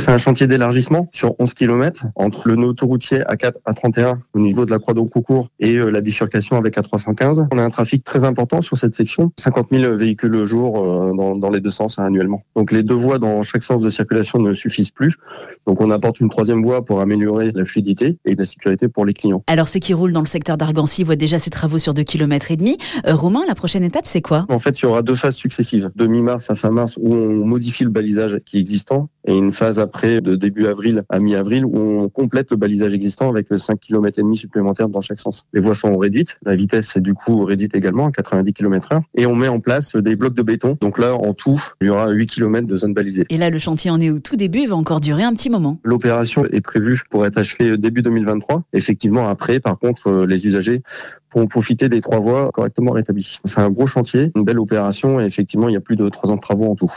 C'est un chantier d'élargissement sur 11 km entre le nœud autoroutier A4 A31 au niveau de la croix d'Aucourt et euh, la bifurcation avec A315. On a un trafic très important sur cette section, 50 000 véhicules au jour euh, dans, dans les deux sens hein, annuellement. Donc les deux voies dans chaque sens de circulation ne suffisent plus. Donc on apporte une troisième voie pour améliorer la fluidité et la sécurité pour les clients. Alors ceux qui roulent dans le secteur d'Argancy voient déjà ces travaux sur 2 km et demi. Euh, Romain, la prochaine étape, c'est quoi? En fait, il y aura deux phases successives, de mi-mars à fin mars, où on modifie le balisage qui est existant, et une phase après, de début avril à mi-avril, où on complète le balisage existant avec 5 km et demi supplémentaires dans chaque sens. Les voies sont réduites, la vitesse est du coup réduite également à 90 km heure, et on met en place des blocs de béton. Donc là, en tout, il y aura 8 km de zone balisée. Et là, le chantier en est au tout début et va encore durer un petit moment. L'opération est prévue pour être achevée début 2023. Effectivement, après, par contre, les usagers pourront profiter des trois voies correctement rétablies. C'est un gros chantier, une belle opération, et effectivement, il y a plus de trois ans de travaux en tout.